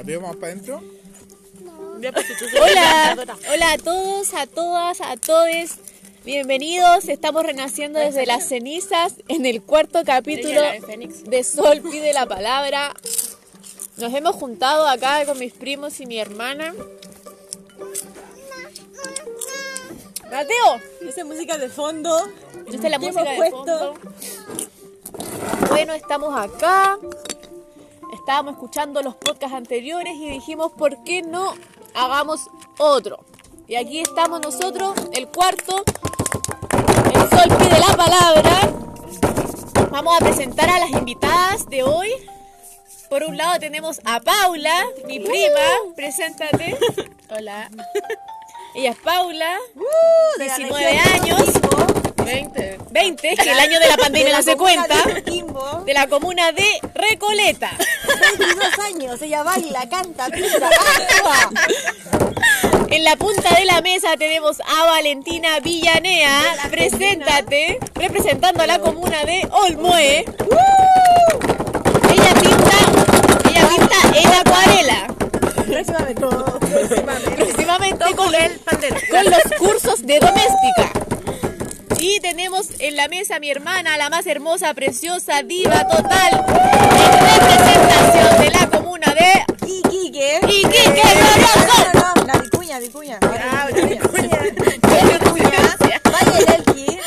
¿Arriba más para adentro? Hola, hola a todos, a todas, a todos. Bienvenidos, estamos renaciendo desde las cenizas en el cuarto capítulo de Sol pide la palabra. Nos hemos juntado acá con mis primos y mi hermana. Mateo, Esa música de fondo. esta es la ¿Qué música de puesto? fondo. Bueno, estamos acá. Estábamos escuchando los podcasts anteriores y dijimos, ¿por qué no hagamos otro? Y aquí estamos nosotros, el cuarto. El sol pide la palabra. Vamos a presentar a las invitadas de hoy. Por un lado tenemos a Paula, mi prima. Preséntate. Hola. Ella es Paula, Uh, de la 19 región de años. 20. 20, es que el año de la pandemia De no la se cuenta. de la comuna de Recoleta. 22 años. Ella baila, canta, pinta, actúa. En la punta de la mesa tenemos a Valentina Villanea. Preséntate, representando a la comuna de Olmué. Ella pinta, ella pinta en acuarela. Próximamente. Próximamente. Próximamente con, con los cursos de doméstica. Tenemos en la mesa a mi hermana, la más hermosa, preciosa, diva total, en representación de la comuna de Iquique. Iquique, No, no, no, la vicuña, vicuña. Ah, vicuña. Vicuña.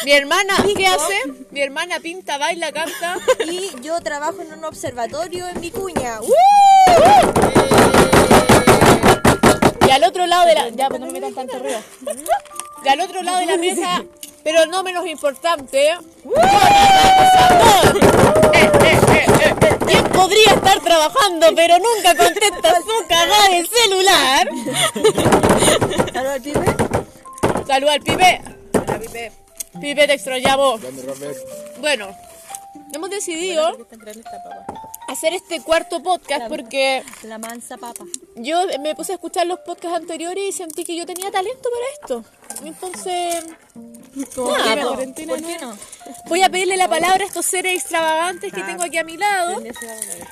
Mi hermana, ¿qué hace? Mi hermana pinta, baila, canta. Y yo trabajo en un observatorio en Vicuña. ¡Uh! Y al otro lado de la... Ya, pues no me metan tanto ruido. Y al otro lado de la mesa, pero no menos importante. Eh. ¿Quién podría estar trabajando pero nunca contesta su cagada de celular? ¿Aló, pibe? Salud al pibe. Pibe, te extrañamos. Bueno, hemos decidido hacer este cuarto podcast porque La mansa papa. yo me puse a escuchar los podcasts anteriores y sentí que yo tenía talento para esto. Entonces, nada, no? ¿Por qué no? voy a pedirle la palabra a estos seres extravagantes que tengo aquí a mi lado.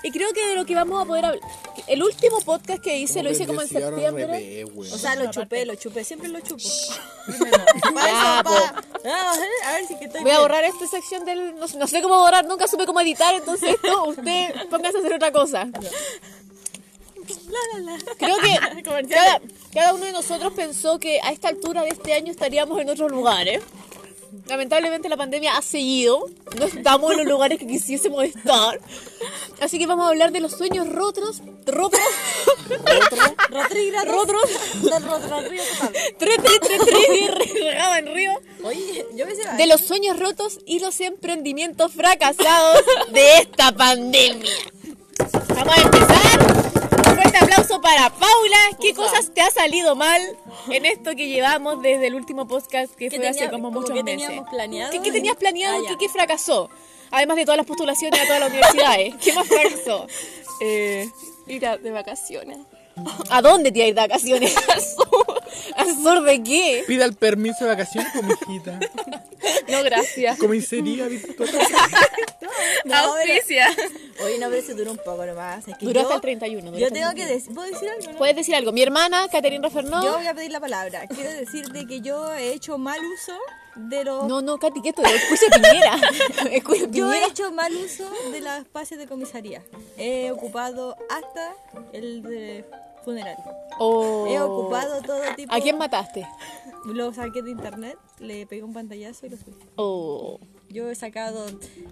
Y creo que de lo que vamos a poder hablar. El último podcast que hice lo hice como en septiembre. O sea, lo chupé, lo chupé, siempre lo chupo. Ya, po. Ah, a ver si que estoy Voy a borrar esta sección del. No, no sé cómo borrar, nunca supe cómo editar, entonces esto, usted póngase a hacer otra cosa. Creo que cada, cada uno de nosotros pensó que a esta altura de este año estaríamos en otros lugares. Lamentablemente la pandemia ha seguido, no estamos en los lugares que quisiésemos estar. Así que vamos a hablar de los sueños rotos, rotos, sé de los sueños rotos y los emprendimientos fracasados de esta pandemia. Vamos a empezar. Aplauso para Paula. ¿Qué cosas te ha salido mal en esto que llevamos desde el último podcast que ¿Qué fue hace como como muchos qué meses? planeado? ¿Qué, qué tenías planeado? Ah. ¿Qué, qué fracasó? Además de todas las postulaciones a todas las universidades. ¿Qué más fracasó? Eh, ir a- de vacaciones. ¿A dónde te ibas a ir de vacaciones? ¿Al sur de qué? Pida el permiso de vacaciones con mi hijita. No, gracias. Comisaría virtual. No, Auspicia. pero- Oye, no, pero se duró un poco nomás. Es que Duró yo, hasta el 31. duró Yo hasta el tengo que 31. decir, ¿puedo decir algo? No? ¿Puedes decir algo? Mi hermana, Caterina Fernó. Yo voy a pedir la palabra. Quiero decirte que yo he hecho mal uso de los... No, no, Katy, ¿qué esto? Escucha Piñera. Escucha Yo he Piñera. hecho mal uso de los espacios de comisaría. He ocupado hasta el de funerario. Oh. He ocupado todo tipo... ¿A quién mataste? Lo saqué de internet, le pegué un pantallazo y lo subí. Oh. Yo he sacado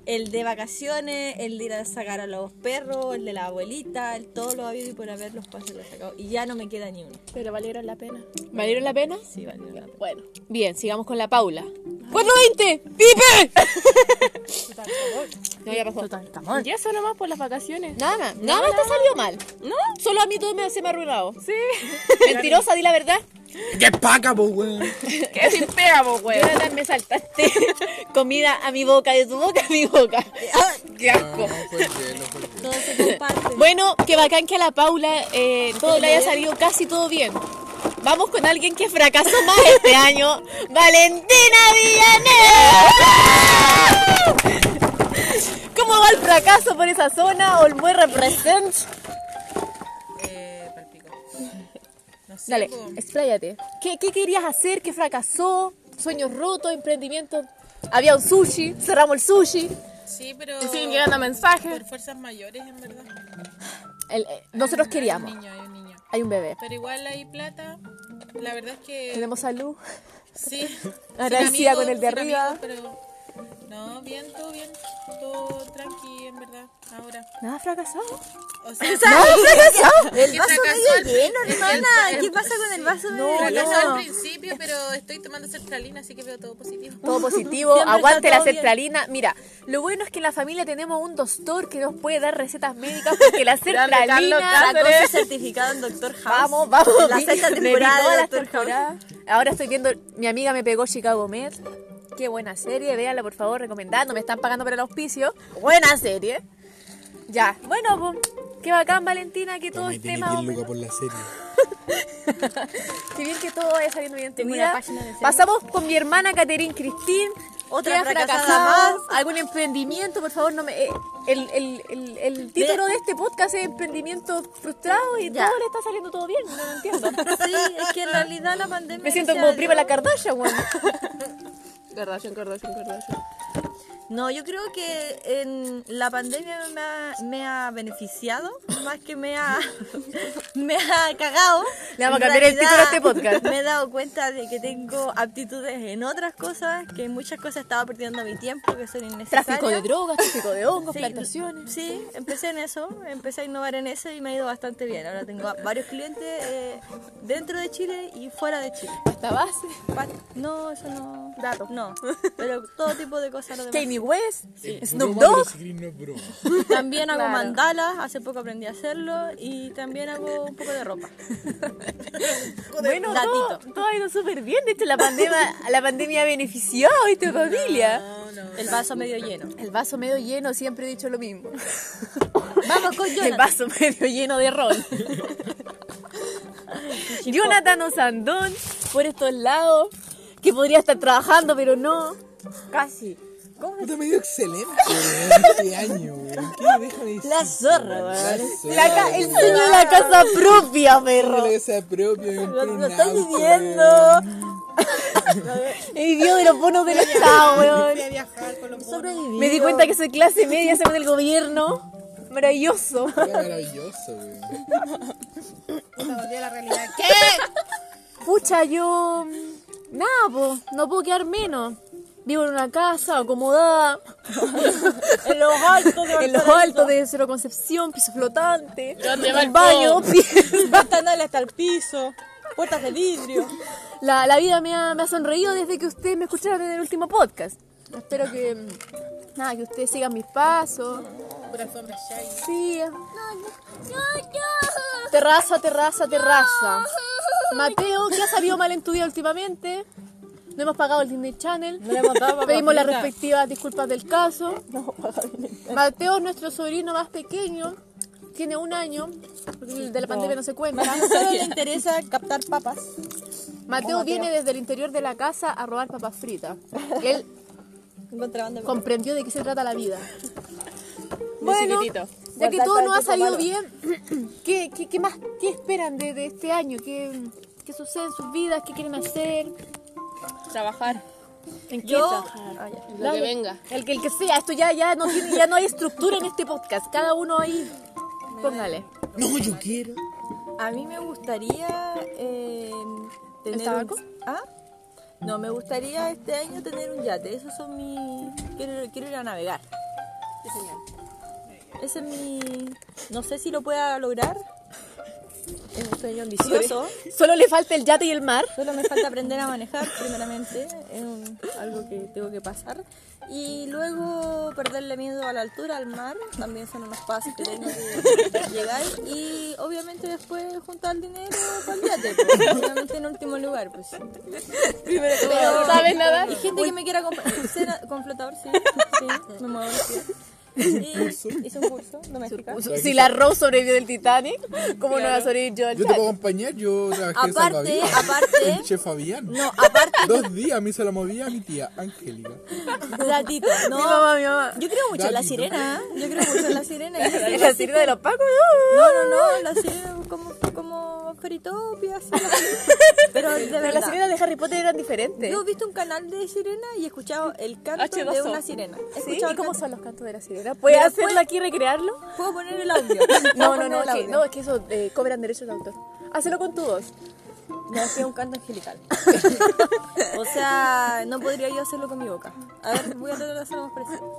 el de vacaciones, el de ir a sacar a los perros, el de la abuelita, el, todo lo habido y por haber los pasos lo he sacado. Y ya no me queda ni uno. Pero valieron la pena. ¿Valieron la pena? Sí, vale la pena. Bueno, bien, sigamos con la Paula. ¡420! ¡Pipe! no, ya pasó. Y eso nomás por las vacaciones. Nada, nada te salió mal. ¿No? Solo a mí todo me, se me ha arruinado. Sí. Mentirosa, di la verdad. ¡Qué paca, po, weón! Que sin pega, po, güey. Jonathan, me saltaste comida a mi boca, de tu boca a mi boca. ¡Qué asco! No, fue hielo, fue hielo. Todo se comparte. Bueno, que bacán que a la Paula eh, todo le haya salido casi todo bien. Vamos con alguien que fracasó más este año. ¡Valentina Villanera! ¿Cómo va el fracaso por esa zona? Olmué represent. Dale, expláyate. ¿Qué, ¿Qué querías hacer? ¿Qué fracasó? ¿Sueños rotos? ¿Emprendimientos? Había un sushi, cerramos el sushi. Sí, pero. Y siguen llegando mensajes. Por fuerzas mayores, en verdad. El- eh, nosotros Hay queríamos. un niño, hay un niño. Hay un bebé. Pero igual hay plata. La verdad es que. Tenemos salud. Sí. Agradecida con el de arriba. amigos, pero. No, bien, todo bien. Todo tranqui, en verdad. Ahora. Nada fracasado. O sea, El que vaso fracasó al- medio lleno, el- hermana. el- ¿Qué pasa con el vaso medio lleno? al principio, pero estoy tomando sertralina, así que veo todo positivo. Todo positivo, aguante la sertralina. Mira, lo bueno es que en la familia tenemos un doctor que nos puede dar recetas médicas porque la sertralina... Cáceres. Sacó su certificado en Doctor House. Vamos, vamos. La sexta temporada de Doctor House. Ahora estoy viendo, mi amiga me pegó Chicago Med. Qué buena serie, véanla por favor, recomendando. Me están pagando para el auspicio. Buena serie. Ya, bueno, pues, qué bacán Valentina que todo Toma, esté más o 10 menos- lucas por la serie. Qué bien que todo vaya saliendo bien de. Pasamos con mi hermana Caterín Cristín. Otra fracasada fracasado. más. ¿Algún emprendimiento? Por favor, no me. eh, el, el, el, el título de este podcast es Emprendimiento Frustrado y Ya. todo le está saliendo todo bien. No lo entiendo. Sí, es que en realidad la pandemia. Me siento como prima la Kardashian, weón. Kardashian, Kardashian, Kardashian. No, yo creo que en la pandemia me ha, me ha beneficiado más que me ha, me ha cagado. Le vamos a cambiar el título a este podcast. Me he dado cuenta de que tengo aptitudes en otras cosas, que en muchas cosas estaba perdiendo mi tiempo, que son innecesarias. Tráfico de drogas, tráfico de hongos, Sí, plantaciones. Sí, empecé en eso, empecé a innovar en eso y me ha ido bastante bien. Ahora tengo varios clientes eh, dentro de Chile y fuera de Chile. Esta base. No, eso no. Dato. No, pero todo tipo de cosas. lo demás. Kanye West. Snoop Broma, pero Dogg. También hago Claro. mandalas, hace poco aprendí a hacerlo y también hago un poco de ropa. Bueno, todo, todo ha ido súper bien. De hecho, la pandemia, la pandemia ha beneficiado a esta familia. No, no. El vaso medio lleno. El vaso medio lleno, siempre he dicho lo mismo. Vamos con El Jonathan. vaso medio lleno de ron. Jonathan Osandón, por estos lados, que podría estar trabajando, pero no. Casi. Puta, me dio excelente, weón, este año, weón. ¿Qué déjame decir? La zorra, weón. La ca- el sueño de la casa propia, perro. La casa propia, me compré Lo, un lo estoy auto, viviendo. weón. He vivido de los bonos del Estado, weón. Fui a viajar con los Sobreviví. Me di cuenta que soy clase media, soy del gobierno. Maravilloso. Era maravilloso, weón. volví a la realidad. Pucha, yo. Nada, pues, no puedo quedar menos. Vivo en una casa acomodada, En los altos de en los altos de Cero Concepción, piso flotante, ¿Dónde va el el baño. Ventanales hasta el piso, puertas de vidrio. La, la vida me ha, me ha sonreído desde que ustedes me escucharon en el último podcast. Espero que. Nada, que ustedes sigan mis pasos. Pura alfombra shiny. Sí. Terraza, terraza, terraza. Mateo, ¿qué ha salido mal en tu vida últimamente? No hemos pagado el Disney Channel. No le hemos dado Pedimos las respectivas disculpas del caso. Mateo es nuestro sobrino más pequeño. Tiene un año. De la pandemia no se cuenta. Solo le interesa captar papas. Mateo viene desde el interior de la casa a robar papas fritas. Él comprendió de qué se trata la vida. Bueno, chiquitito. ya que todo nos ha salido bien, ¿qué, qué, qué más qué esperan de, de este año? ¿Qué, ¿Qué sucede en sus vidas? ¿Qué quieren hacer? Trabajar. ¿En qué Yo- trabajar? Lo que venga. El que, el que sea, esto ya, ya, no tiene, ya no hay estructura en este podcast. Cada uno ahí, póngale. No, yo quiero. A mí me gustaría eh, tener ¿El tabaco? un... ¿Ah? No, me gustaría este año tener un yate. Esos son mis... Quiero, quiero ir a navegar. Ese es mi... No sé si lo pueda lograr. Es un sueño ambicioso. Solo le falta el yate y el mar. Solo me falta aprender a manejar, primeramente. Es un- algo que tengo que pasar. Y luego perderle miedo a la altura, al mar. También son unos pasos que tengo que llegar. Y obviamente después juntar dinero para el yate. pues. Obviamente en último lugar. Pues. Primero todo. ¿Sabes nadar? Hay gente que me quiera con flotador, sí. sí me muevo los pies. Y hice un curso doméstica. Si la Rose sobrevivió del Titanic, ¿cómo no va a sobrevivir yo al Yo te puedo acompañar, yo trabajé en Aparte, aparte- El chef Fabián. No, aparte, Dos días me hizo la movida a mi tía, Angélica. datito. No, Mi mamá, mi mamá. Yo creo mucho en la sirena. ¿eh? Yo creo mucho en la sirena. ¿Es la sirena de los pacos? No, no, no, la sirena como Feritopia, así. Pero de Pero las verdad. sirenas de Harry Potter eran diferentes. Yo he visto un canal de sirena y he escuchado el canto de H2O. una sirena. He ¿Y cómo son los cantos de la sirena? ¿Puedes Mira, hacerlo puede- aquí y recrearlo? ¿Puedo poner el audio? No, ¿Puedo no, no, el es que, audio? no, es que eso eh, cobran derechos de autor. Hazlo con tu voz. No, es un canto angelical. o sea, no podría yo hacerlo con mi boca. A ver, voy a tratar de hacerlo más parecido.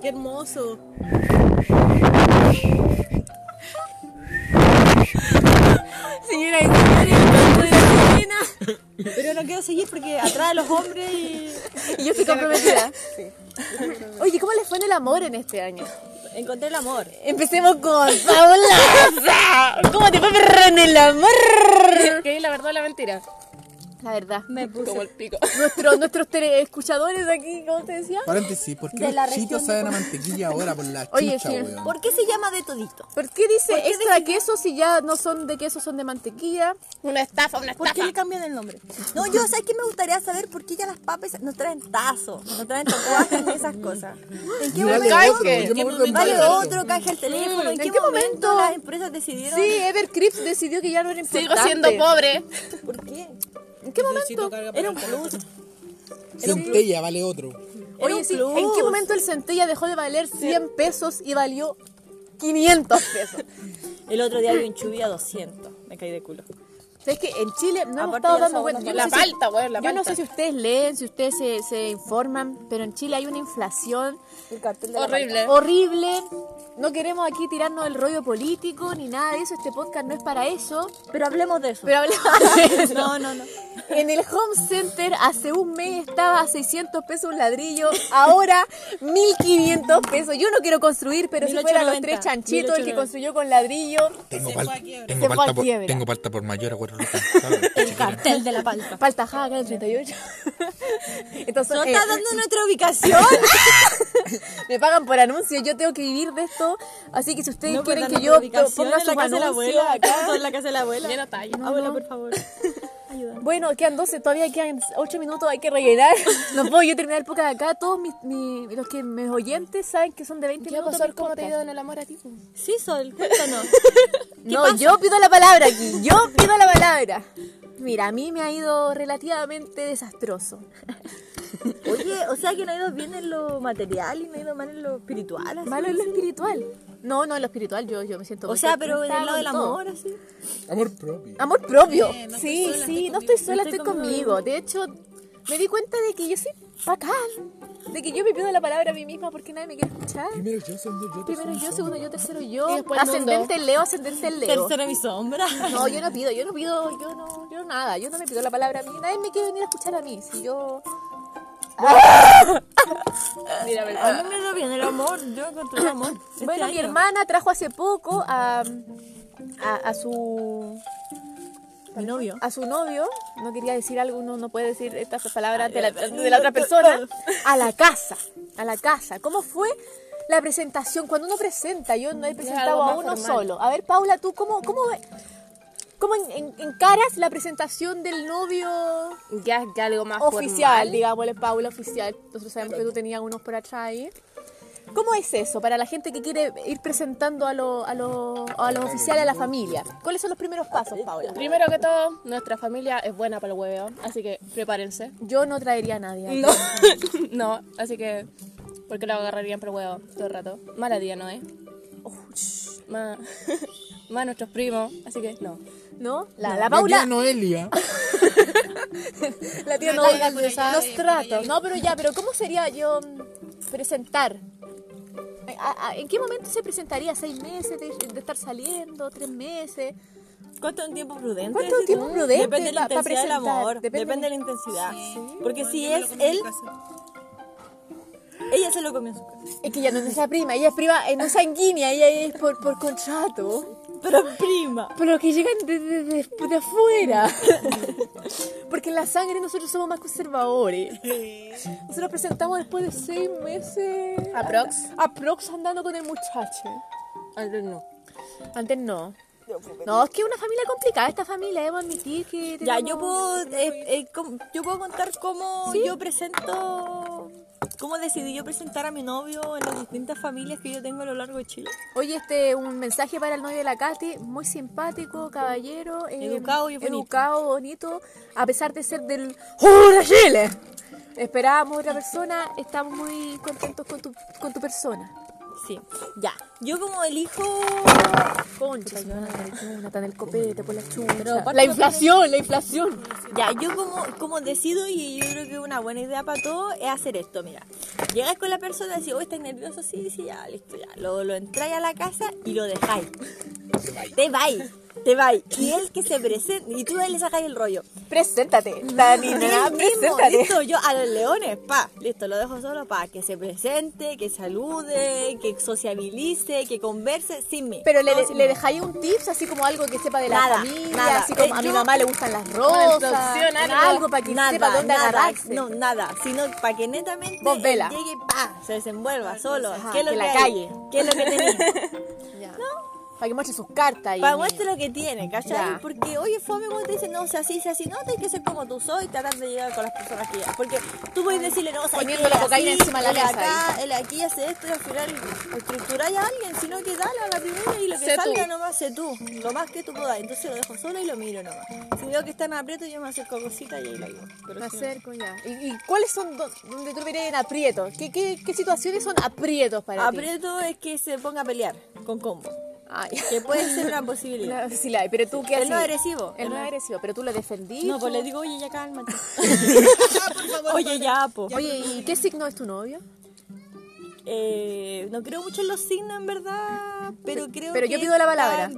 Qué hermoso. Señora, ¿en serio? ¿El canto de? Pero no quiero seguir porque atrae a los hombres y Y yo estoy comprometida. Oye, ¿cómo les fue en el amor en este año? encontré el amor. Empecemos con Paula. ¿Cómo te fue en el amor? Que es la verdad o la mentira. La verdad. Me puse. Como el pico. Nuestros, nuestros escuchadores aquí, ¿cómo te decía? Paréntesis, ¿por qué De la los chitos región de saben a mantequilla ahora por la Oye, chucha, sí. weón? ¿Por qué se llama de todito? ¿Por qué dice ¿Por qué extra queso si ya no son de queso, son de mantequilla? Una estafa, una ¿Por qué estafa. le cambian el nombre? No, yo, ¿sabes qué me gustaría saber? ¿Por qué ya las papas no traen tazo? No traen tatuajes ni esas cosas. ¿En qué Y momento? otro, acuerdo en Vale otro, canje el teléfono. ¿En, qué, momento, las empresas decidieron? Sí, Evercrips decidió que ya no era importante. Sigo siendo pobre. ¿Por qué? ¿En qué momento? Era un. Centella vale otro. Era Oye, un sí. ¿en qué momento el centella dejó de valer 100 pesos y valió 500 pesos? El otro día vi un chubi a 200. Me caí de culo. ¿Sabes que en Chile no hemos estado dando cuenta? Yo La no sé si- palta, la Yo no sé si ustedes leen, si ustedes se, se informan, pero en Chile hay una inflación Horrible. horrible. No queremos aquí tirarnos el rollo político ni nada de eso. Este podcast no es para eso. Pero hablemos de eso. Pero hablamos de eso. No, no, no. En el home center hace un mes estaba a 600 pesos un ladrillo, ahora 1500 pesos. Yo no quiero construir, pero si fueran los 1890, tres chanchitos, el que 1890. construyó con ladrillo, Tengo, Se pal- fue a quiebra. tengo, Se fue palta a por, tengo palta por mayor a cuatro lucas. ¿sabes? El cartel de la palta. falta en el 38. Entonces, ¿No eh, estás dando nuestra ubicación? me pagan por anuncios, yo tengo que vivir de esto. Así que si ustedes No, quieren que yo ponga en sus la casa de la anuncios abuela. acá. ¿Acaso en la casa de la abuela? Llena talla. Abuela, no. por favor. Bueno, quedan 12, todavía quedan 8 minutos, hay que rellenar. No puedo yo terminar el podcast acá. Todos mis, mis- los que mis oyentes saben que son de 20 ¿Qué va a minutos. mis ¿Cómo te ha ido en el amor a ti? Sí, Sol, cuéntanos. No, yo pido la palabra aquí. Yo pido la palabra. Mira, a mí me ha ido relativamente desastroso. Oye, o sea que no ha ido bien en lo material y no ha ido mal en lo espiritual. así. Malo en lo espiritual. No, no en lo espiritual, yo, yo me siento O sea, pero en el lado del amor, así. Amor propio. Amor propio. Eh, no sí, sola, sí, estoy no conmigo. estoy sola, Estoy estoy conmigo. conmigo. De hecho, me di cuenta de que yo soy bacán. De que yo me pido la palabra a mí misma porque nadie me quiere escuchar. Primero yo, segundo yo. Primero yo, segundo yo, tercero yo. Ascendente Leo, ascendente Leo. Tercera mi sombra. No, yo no pido, yo no pido, yo no, yo nada, yo no me pido la palabra a mí, nadie me quiere venir a escuchar a mí, si yo... Mira, A mí me ido bien el amor. Yo encontré el amor. este Bueno, mi hermana trajo hace poco a, a, a su... Mi novio. A su novio, no quería decir algo, uno no puede decir estas palabras de la, de la otra persona, a la casa, a la casa. ¿Cómo fue la presentación? Cuando uno presenta, yo no he presentado a uno formal. solo. A ver, Paula, ¿tú cómo, cómo, cómo en- en- encaras la presentación del novio Ya, ya algo más oficial, digámosle, Paula, oficial. Nosotros sabemos que tú tenías unos por atrás ahí. ¿Cómo es eso para la gente que quiere ir presentando a los a lo, a los oficiales a la familia? ¿Cuáles son los primeros pasos, Paula? Primero que todo, nuestra familia es buena para el hueveo, así que prepárense. Yo no traería a nadie. No, no, así que, porque lo agarrarían por el huevo todo el rato. Mala día, ¿no es? Más, más nuestros primos, así que no. ¿No? La, la La Paula, tía Noelia. la tía No, no, venga por allá, los tratos. No, pero ya, pero ¿cómo sería yo mm, presentar? ¿A- a- ¿En qué momento se presentaría? ¿Seis meses de, de estar saliendo? ¿Tres meses? ¿Cuánto es un tiempo prudente? ¿Cuánto ese tiempo prudente Depende de la intensidad del amor. Depende Depende, de- la intensidad. Sí. Porque si es él, ella se lo comió en su casa. Es que ella no es nuestra prima, ella es prima, no es sanguínea, ella es por, por contrato. Pero prima. Pero que llegan de, de, de- de afuera. Porque en la sangre nosotros somos más conservadores. Nosotros presentamos después de seis meses. Aprox. Aprox andando con el muchacho. Antes no. Antes no. No, es que es una familia complicada esta familia, debo admitir que... Ya, yo puedo, eh, eh, yo puedo contar cómo yo presento ¿Cómo decidí yo presentar a mi novio en las distintas familias que yo tengo a lo largo de Chile? Oye, este un mensaje para el novio de la Katy, muy simpático, caballero, eh, Educado y bonito. educado, bonito, a pesar de ser del ¡Oh, de Chile. Esperábamos otra persona, estamos muy contentos con tu, con tu persona. Sí. Ya. Yo como elijo... Concha, el copete por la chucha. Inflación, la inflación. Ya, yo como, como decido y yo creo que una buena idea para todo es hacer esto, mira. Llegas con la persona y decís, oh, ¿estás nervioso? Sí, sí, ya, listo, ya. Lo, lo entráis a la casa y lo dejáis. Te vais, te vais. Y él que se presente, y tú de ahí le sacáis el rollo. Preséntate, nena, él mismo, preséntate. listo, yo a los leones, pa, listo, lo dejo solo pa, que se presente, que salude, que sociabilice, que converse sin mí. Pero le, dejáis un tips, así como algo que sepa de la Nada, familia, nada. así como Eh, a mi mamá le gustan las rosas, introducción, algo. para que sepa dónde nada, agarrarse. No, nada, sino para que netamente Vos vela. llegue, pa, se desenvuelva solo. Ajá, ¿Qué es lo que que, la hay? calle. ¿Qué es lo que tenés? Ya. Para que muestre sus cartas. y- para muestre lo que tiene, ¿cachai? Ya. Porque, oye, fome cuando te dicen, no, sea así, sea así, no, tienes que ser como tú soy, tratar de llegar con las personas que ya. Porque tú puedes decirle, no, ¿sabes Poniendo qué? la cocaína encima de la mesa acá, él aquí hace esto y al final estructuráis a alguien, sino que dale a la primera y lo que Sé salga tú. nomás sé tú, lo más que tú puedas. Entonces lo dejo solo y lo miro nomás. Si veo que está en aprieto, yo me acerco a cosita y ahí la llevo. Pero Me si no- acerco ya. ¿Y, y cuáles son do- donde tú verías en aprietos? ¿Qué, qué, ¿Qué situaciones son aprietos para ti? Aprieto es que se ponga a pelear con combo. Ay. Que puede ser una posibilidad. No, sí la hay, pero tú qué Él haces? no es agresivo. Él no es agresivo, pero tú lo defendís. No, pues le digo, oye, ya cálmate. Ah, por favor, Oye, ya, po. Oye, ¿y qué signo es tu novio? Eh, no creo mucho en los signos, en verdad, pero creo Pero que yo pido la palabra.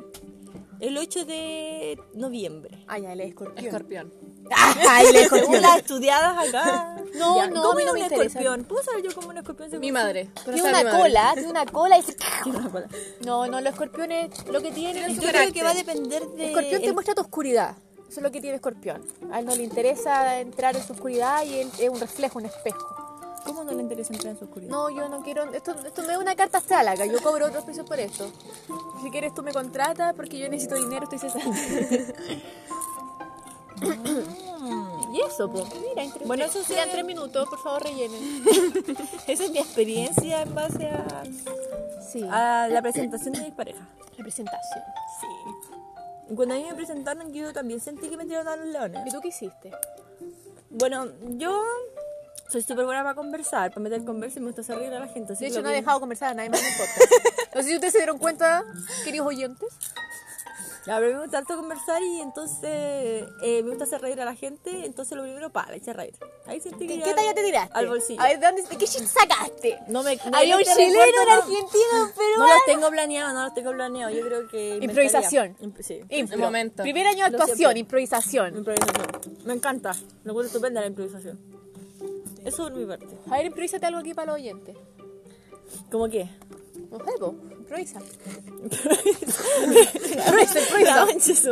El 8 de noviembre. Ay, ya, él es escorpión. Escorpión. Ay, escorpión. Las estudiadas acá. No, Ya, no, ¿Cómo no me un escorpión? ¿Puedo saber yo cómo un escorpión se Mi madre. Tiene una mi madre. cola, tiene una cola y se... Tiene una cola. No, no, los escorpiones lo que tienen es Yo que creo que va a depender de. Escorpión te el- muestra tu oscuridad. Eso es lo que tiene Escorpión. A él no le interesa entrar en su oscuridad y él es un reflejo, un espejo. ¿Cómo no le interesa entrar en su oscuridad? No, yo no quiero. Esto, esto no es una carta astral acá. Yo cobro otros precios por esto. Si quieres, tú me contratas porque yo necesito dinero, estoy cesante. Y eso, pues. Mira, entre- Bueno, eso sí. Quedan tres minutos, por favor, rellenen. Esa es mi experiencia en base a, Sí. a la presentación de mi pareja. Representación. Sí. Y Cuando a mí me presentaron, yo también sentí que me tiraron a los leones. ¿Y tú qué hiciste? Bueno, yo soy súper buena para conversar, para meter conversa y me gusta hacer reír a la gente. así De hecho, no he dejado conversar a nadie más en el podcast. No sé si ustedes se dieron cuenta, queridos oyentes. Ya, pero me gusta harto conversar y entonces eh, me gusta hacer reír a la gente, entonces lo primero, para, hice reír. Ahí sentí que ¿Qué, talla te tiraste? Al bolsillo. A ver, ¿de, dónde, ¿de qué shit sacaste? No me, no, Había no un chileno, recuerdo, un no- argentino, un No peruano. los tengo planeados, no los tengo planeados. Yo creo que. Improvisación. Imp- Sí. Impro. Momento. Primer año de actuación, improvisación. Improvisación. Me encanta. Me gusta estupenda la improvisación. Eso es mi parte. A ver, improvísate algo aquí para los oyentes. ¿Cómo qué? No sé, po,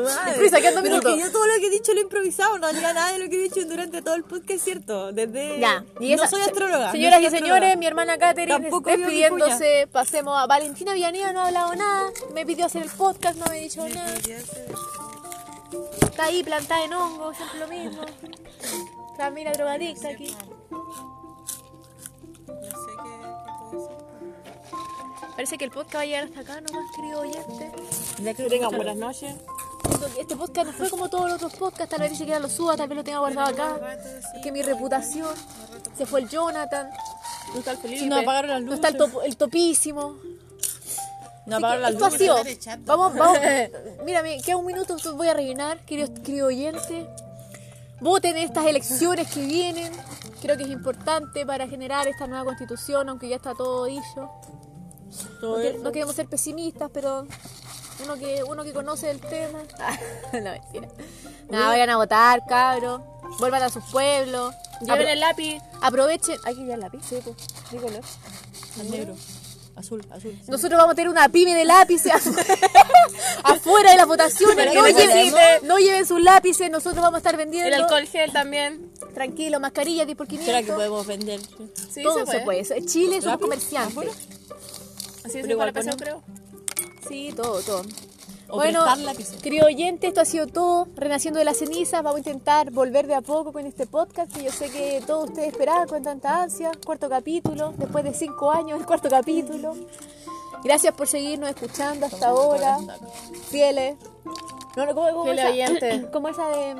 madre. Improviza, quedan dos Pero minutos. que yo todo lo que he dicho lo he improvisado. No diga nada de lo que he dicho durante todo el podcast, cierto. Desde. Ya, y no soy astróloga. Señoras no y señores, mi hermana Katherine Tampoco despidiéndose. Pasemos a Valentina Villaneda, no ha hablado nada. Me pidió hacer el podcast, no me ha dicho nada. Está ahí plantada en hongo, siempre lo mismo. Camila drogadicta aquí. Parece que el podcast va a llegar hasta acá nomás, querido oyente. Ya que tengan buenas noches. Este podcast no fue como todos los otros podcasts, tal vez ni siquiera lo suba, tal vez lo tenga guardado acá. Que mi reputación. Se fue el Jonathan. No está el Felipe. Nos apagaron las No luces. está el, top- el topísimo. Nos apagaron las Esto ha luces. sido. estar echando. Vamos, vamos. Mira, queda un minuto, entonces voy a rellenar, querido, querido oyente. Voten en estas elecciones que vienen. Creo que es importante para generar esta nueva constitución, aunque ya está todo dicho. Todo No, que- eso. no queremos ser pesimistas, pero uno que, uno que conoce el tema. no, mentira. Nada, vayan a votar, cabros. Vuelvan a sus pueblos. Lleven Apro- el lápiz. Aprovechen. Hay que llevar lápiz, sí, pues. ¿Qué color? Negro. Azul, azul. Nosotros vamos a tener una pyme de lápices afuera de las votaciones. No lleven, necesite. no lleven sus lápices, nosotros vamos a estar vendiendo. El alcohol gel también. Tranquilo, mascarillas 10 por 500. ¿Será que podemos vender? Sí, Todo se se puede. Chile somos ¿Lápiz? comerciantes. Así es igual creo. Sí, todo, todo. O bueno, querido oyente, esto ha sido todo. Renaciendo de las cenizas, vamos a intentar volver de a poco con este podcast que yo sé que todos ustedes esperaban con tanta ansia. Cuarto capítulo, después de cinco años, el cuarto capítulo. Gracias por seguirnos escuchando hasta ahora. Fieles. No, no, ¿cómo, cómo Fieles esa, oyentes. como esa de.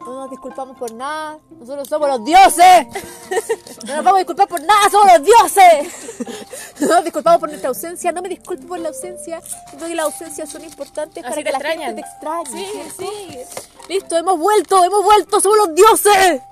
No nos disculpamos por nada. Nosotros somos los dioses. No nos vamos a disculpar por nada. Somos los dioses. No nos disculpamos por nuestra ausencia. No me disculpo por la ausencia. Creo que las ausencias son importantes para que te la extrañan. gente te extrañe. Sí, ¿cierto? sí. Listo, hemos vuelto, hemos vuelto. Somos los dioses.